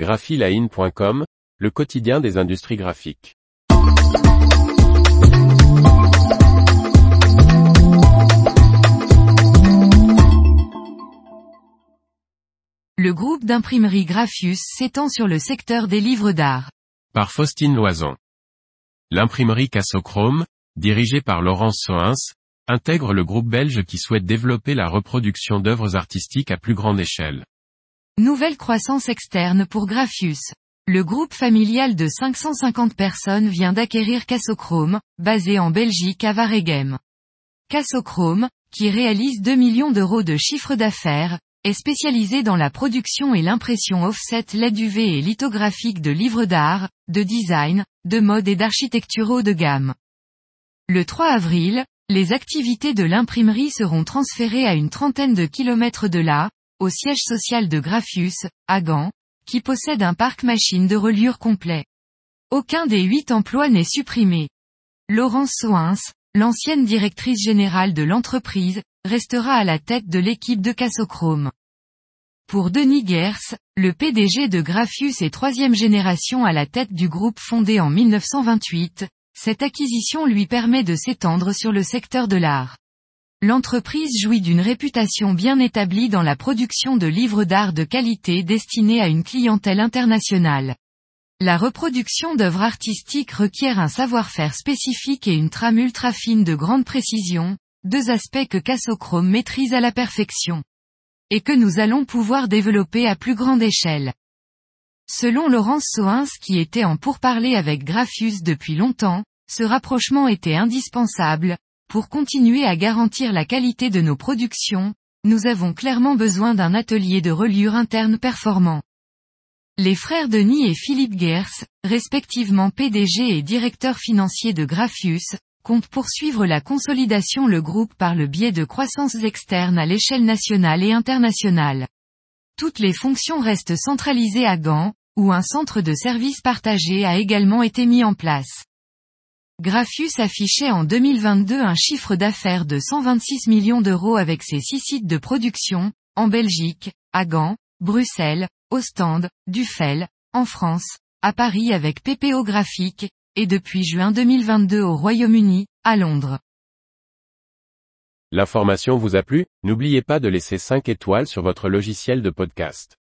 graphiline.com, le quotidien des industries graphiques. Le groupe d'imprimerie Graphius s'étend sur le secteur des livres d'art. Par Faustine Loison. L'imprimerie Cassochrome, dirigée par Laurence Soins, intègre le groupe belge qui souhaite développer la reproduction d'œuvres artistiques à plus grande échelle. Nouvelle croissance externe pour Graphius. Le groupe familial de 550 personnes vient d'acquérir Cassochrome, basé en Belgique à Waregem. Cassochrome, qui réalise 2 millions d'euros de chiffre d'affaires, est spécialisé dans la production et l'impression offset LED UV et lithographique de livres d'art, de design, de mode et d'architecture haut de gamme. Le 3 avril, les activités de l'imprimerie seront transférées à une trentaine de kilomètres de là, au siège social de Graphius, à Gand, qui possède un parc machine de reliure complet. Aucun des huit emplois n'est supprimé. Laurence Soins, l'ancienne directrice générale de l'entreprise, restera à la tête de l'équipe de Cassochrome. Pour Denis Gers, le PDG de Graphius et troisième génération à la tête du groupe fondé en 1928, cette acquisition lui permet de s'étendre sur le secteur de l'art. L'entreprise jouit d'une réputation bien établie dans la production de livres d'art de qualité destinés à une clientèle internationale. La reproduction d'œuvres artistiques requiert un savoir-faire spécifique et une trame ultra fine de grande précision, deux aspects que Cassochrome maîtrise à la perfection. Et que nous allons pouvoir développer à plus grande échelle. Selon Laurence Soins qui était en pourparler avec Graphius depuis longtemps, ce rapprochement était indispensable, pour continuer à garantir la qualité de nos productions, nous avons clairement besoin d'un atelier de reliure interne performant. Les frères Denis et Philippe Gers, respectivement PDG et directeur financier de Graphius, compte poursuivre la consolidation le groupe par le biais de croissances externes à l'échelle nationale et internationale. Toutes les fonctions restent centralisées à Gand, où un centre de services partagé a également été mis en place. Graphius affichait en 2022 un chiffre d'affaires de 126 millions d'euros avec ses six sites de production, en Belgique, à Gand, Bruxelles, Ostende, Duffel, en France, à Paris avec PPO Graphique, et depuis juin 2022 au Royaume-Uni, à Londres. L'information vous a plu? N'oubliez pas de laisser 5 étoiles sur votre logiciel de podcast.